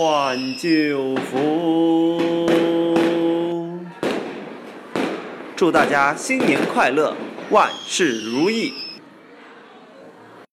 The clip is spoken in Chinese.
换旧符。祝大家新年快乐，万事如意！